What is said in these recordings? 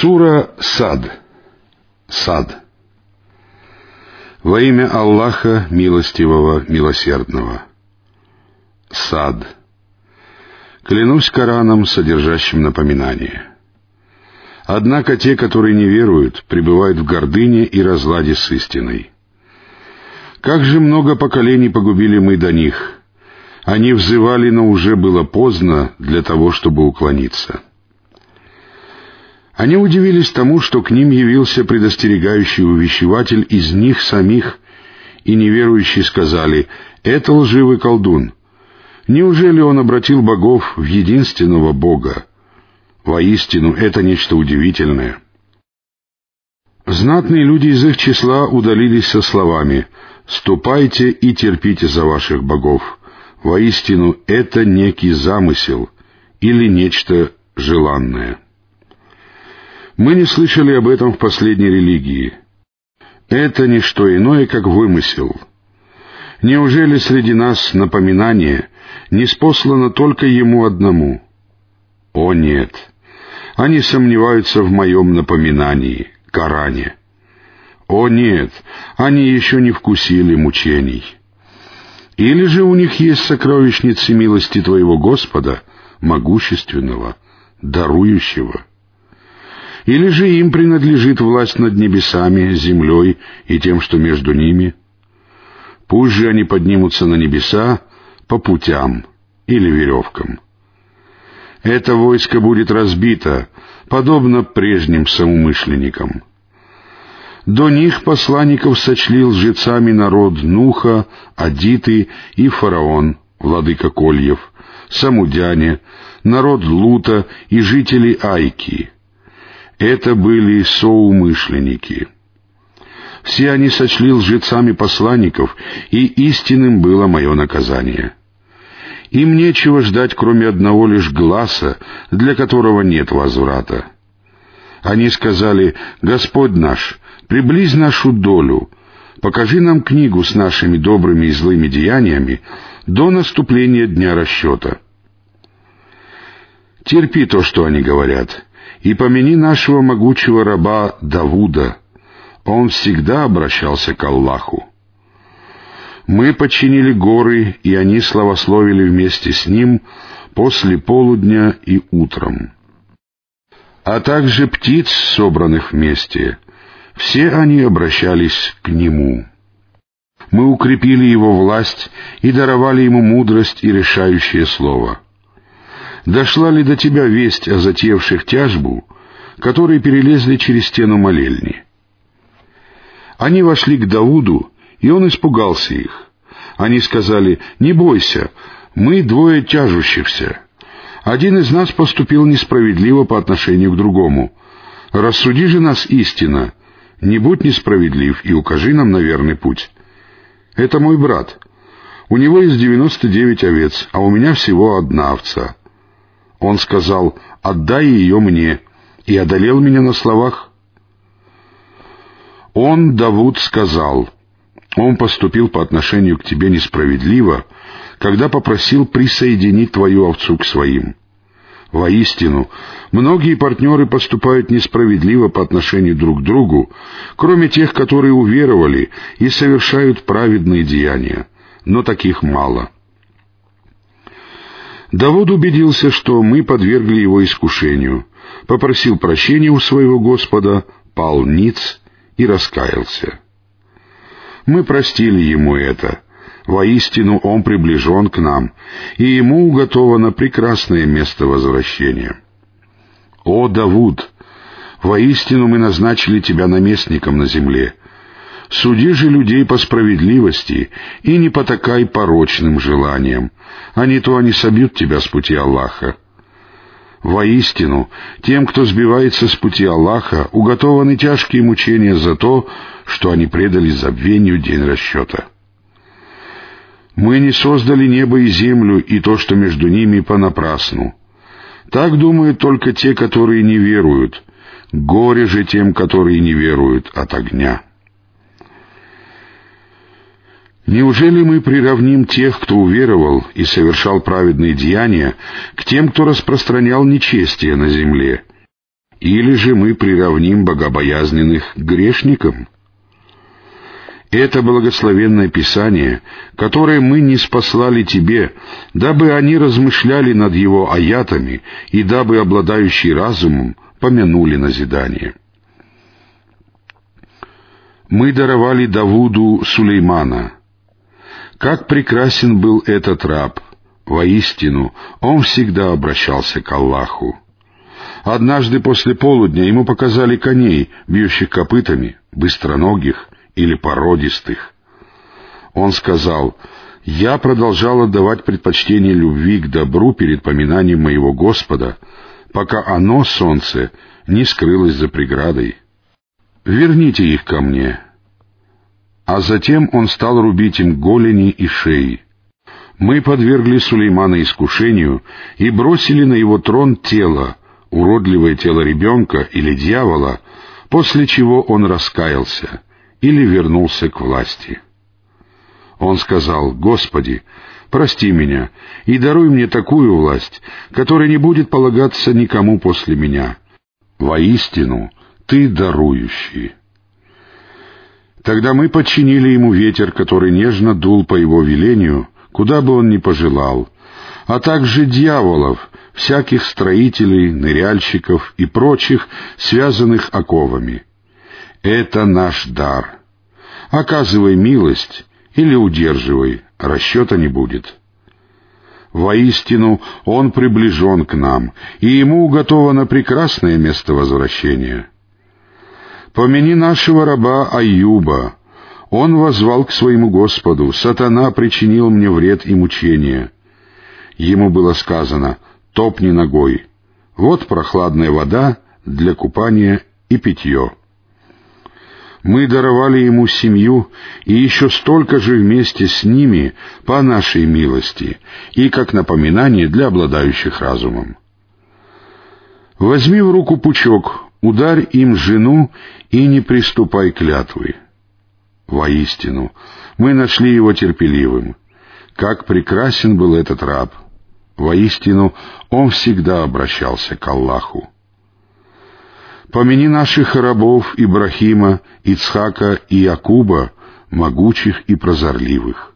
Сура Сад. Сад. Во имя Аллаха Милостивого, Милосердного. Сад. Клянусь Кораном, содержащим напоминание. Однако те, которые не веруют, пребывают в гордыне и разладе с истиной. Как же много поколений погубили мы до них. Они взывали, но уже было поздно для того, чтобы уклониться. Они удивились тому, что к ним явился предостерегающий увещеватель из них самих, и неверующие сказали, «Это лживый колдун. Неужели он обратил богов в единственного Бога? Воистину, это нечто удивительное». Знатные люди из их числа удалились со словами «Ступайте и терпите за ваших богов. Воистину, это некий замысел или нечто желанное». Мы не слышали об этом в последней религии. Это не что иное, как вымысел. Неужели среди нас напоминание не спослано только ему одному? О нет! Они сомневаются в моем напоминании, Коране. О нет! Они еще не вкусили мучений. Или же у них есть сокровищницы милости Твоего Господа, могущественного, дарующего — или же им принадлежит власть над небесами, землей и тем, что между ними? Пусть же они поднимутся на небеса по путям или веревкам. Это войско будет разбито, подобно прежним соумышленникам. До них посланников сочли лжецами народ Нуха, Адиты и Фараон, владыка Кольев, Самудяне, народ Лута и жители Айки — это были соумышленники. Все они сочли лжецами посланников, и истинным было мое наказание. Им нечего ждать, кроме одного лишь глаза, для которого нет возврата. Они сказали, «Господь наш, приблизь нашу долю, покажи нам книгу с нашими добрыми и злыми деяниями до наступления дня расчета». Терпи то, что они говорят, и помяни нашего могучего раба Давуда. Он всегда обращался к Аллаху. Мы подчинили горы, и они славословили вместе с ним после полудня и утром. А также птиц, собранных вместе, все они обращались к нему. Мы укрепили его власть и даровали ему мудрость и решающее слово — дошла ли до тебя весть о затевших тяжбу, которые перелезли через стену молельни? Они вошли к Дауду, и он испугался их. Они сказали, «Не бойся, мы двое тяжущихся. Один из нас поступил несправедливо по отношению к другому. Рассуди же нас истина, не будь несправедлив и укажи нам на верный путь. Это мой брат. У него есть девяносто девять овец, а у меня всего одна овца. Он сказал, «Отдай ее мне», и одолел меня на словах. Он, Давуд, сказал, «Он поступил по отношению к тебе несправедливо, когда попросил присоединить твою овцу к своим». Воистину, многие партнеры поступают несправедливо по отношению друг к другу, кроме тех, которые уверовали и совершают праведные деяния, но таких мало. Давуд убедился, что мы подвергли его искушению, попросил прощения у своего Господа, пал ниц и раскаялся. Мы простили ему это. Воистину он приближен к нам, и ему уготовано прекрасное место возвращения. О, Давуд! Воистину мы назначили тебя наместником на земле, Суди же людей по справедливости и не потакай порочным желаниям, а не то они собьют тебя с пути Аллаха. Воистину, тем, кто сбивается с пути Аллаха, уготованы тяжкие мучения за то, что они предали забвению день расчета. Мы не создали небо и землю и то, что между ними, понапрасну. Так думают только те, которые не веруют. Горе же тем, которые не веруют от огня. Неужели мы приравним тех, кто уверовал и совершал праведные деяния, к тем, кто распространял нечестие на земле? Или же мы приравним богобоязненных к грешникам? Это благословенное Писание, которое мы не спаслали тебе, дабы они размышляли над его аятами и дабы обладающие разумом помянули назидание. Мы даровали Давуду Сулеймана. Как прекрасен был этот раб! Воистину, он всегда обращался к Аллаху. Однажды после полудня ему показали коней, бьющих копытами, быстроногих или породистых. Он сказал, «Я продолжал отдавать предпочтение любви к добру перед поминанием моего Господа, пока оно, солнце, не скрылось за преградой. Верните их ко мне». А затем он стал рубить им голени и шеи. Мы подвергли Сулеймана искушению и бросили на его трон тело, уродливое тело ребенка или дьявола, после чего он раскаялся или вернулся к власти. Он сказал, «Господи, прости меня и даруй мне такую власть, которая не будет полагаться никому после меня. Воистину, Ты дарующий». Тогда мы подчинили ему ветер, который нежно дул по его велению, куда бы он ни пожелал, а также дьяволов, всяких строителей, ныряльщиков и прочих, связанных оковами. Это наш дар. Оказывай милость или удерживай, расчета не будет. Воистину, Он приближен к нам, и Ему уготовано прекрасное место возвращения. Помяни нашего раба Аюба. Он возвал к своему Господу, «Сатана причинил мне вред и мучение». Ему было сказано — топни ногой. Вот прохладная вода для купания и питье. Мы даровали ему семью и еще столько же вместе с ними по нашей милости и как напоминание для обладающих разумом. Возьми в руку пучок, ударь им жену и не приступай клятвы. Воистину, мы нашли его терпеливым. Как прекрасен был этот раб — Воистину, он всегда обращался к Аллаху. Помяни наших рабов Ибрахима, Ицхака и Якуба, могучих и прозорливых.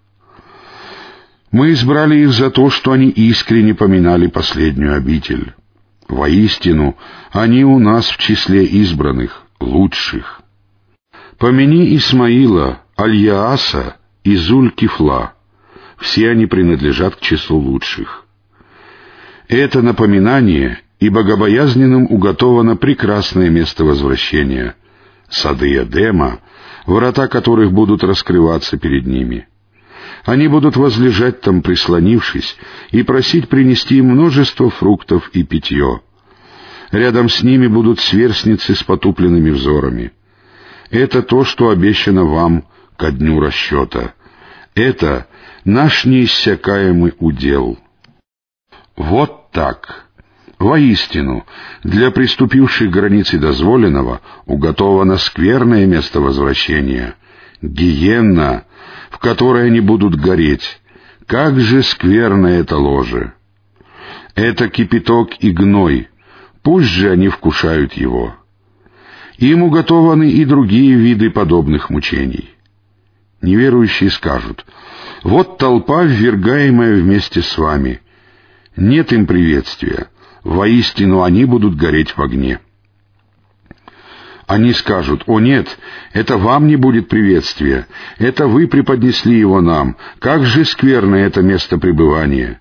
Мы избрали их за то, что они искренне поминали последнюю обитель. Воистину, они у нас в числе избранных, лучших. Помяни Исмаила, Аль-Яаса и Зуль-Кифла. Все они принадлежат к числу лучших. Это напоминание, и богобоязненным уготовано прекрасное место возвращения — сады Эдема, врата которых будут раскрываться перед ними. Они будут возлежать там, прислонившись, и просить принести им множество фруктов и питье. Рядом с ними будут сверстницы с потупленными взорами. Это то, что обещано вам ко дню расчета. Это наш неиссякаемый удел». Вот так. Воистину, для приступивших границы дозволенного уготовано скверное место возвращения, гиенна, в которой они будут гореть. Как же скверно это ложе! Это кипяток и гной, пусть же они вкушают его. Им уготованы и другие виды подобных мучений. Неверующие скажут, «Вот толпа, ввергаемая вместе с вами, нет им приветствия. Воистину они будут гореть в огне. Они скажут, «О нет, это вам не будет приветствия, это вы преподнесли его нам, как же скверно это место пребывания!»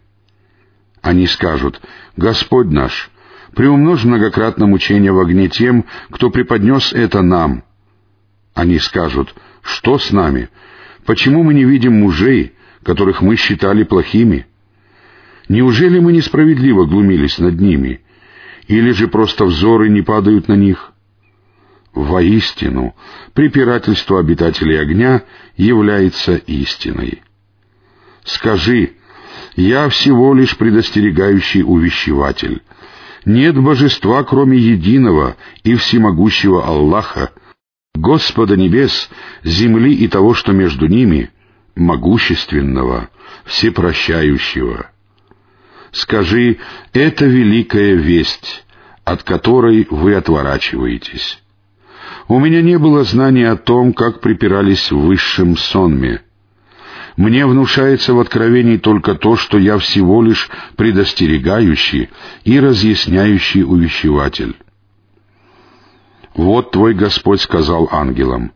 Они скажут, «Господь наш, приумножь многократно мучение в огне тем, кто преподнес это нам». Они скажут, «Что с нами? Почему мы не видим мужей, которых мы считали плохими?» Неужели мы несправедливо глумились над ними? Или же просто взоры не падают на них? Воистину, препирательство обитателей огня является истиной. Скажи, я всего лишь предостерегающий увещеватель. Нет божества, кроме единого и всемогущего Аллаха, Господа небес, земли и того, что между ними, могущественного, всепрощающего. Скажи, это великая весть, от которой вы отворачиваетесь. У меня не было знания о том, как припирались в высшем сонме. Мне внушается в откровении только то, что я всего лишь предостерегающий и разъясняющий увещеватель. Вот твой Господь сказал ангелам,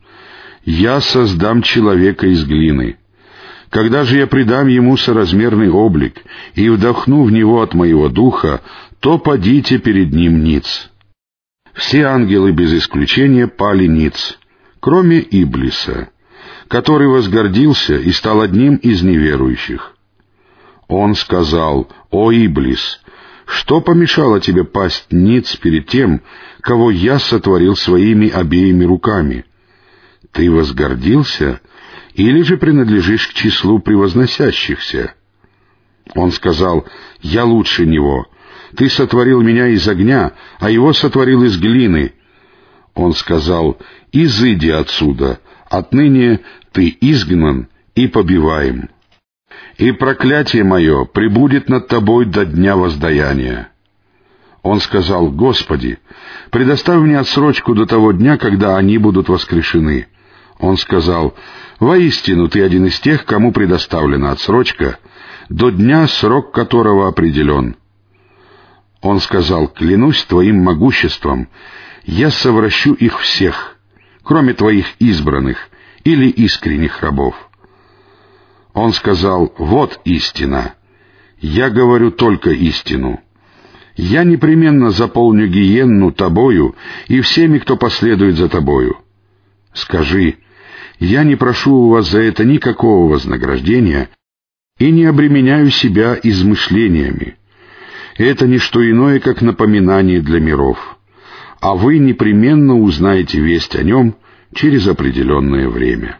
«Я создам человека из глины. Когда же я придам ему соразмерный облик и вдохну в него от моего духа, то подите перед ним ниц». Все ангелы без исключения пали ниц, кроме Иблиса, который возгордился и стал одним из неверующих. Он сказал, «О, Иблис, что помешало тебе пасть ниц перед тем, кого я сотворил своими обеими руками? Ты возгордился или же принадлежишь к числу превозносящихся?» Он сказал, «Я лучше него. Ты сотворил меня из огня, а его сотворил из глины». Он сказал, «Изыди отсюда, отныне ты изгнан и побиваем» и проклятие мое прибудет над тобой до дня воздаяния». Он сказал, «Господи, предоставь мне отсрочку до того дня, когда они будут воскрешены». Он сказал, «Воистину ты один из тех, кому предоставлена отсрочка, до дня, срок которого определен». Он сказал, «Клянусь твоим могуществом, я совращу их всех, кроме твоих избранных или искренних рабов». Он сказал, «Вот истина. Я говорю только истину. Я непременно заполню гиенну тобою и всеми, кто последует за тобою. Скажи, я не прошу у вас за это никакого вознаграждения и не обременяю себя измышлениями. Это не что иное, как напоминание для миров, а вы непременно узнаете весть о нем через определенное время».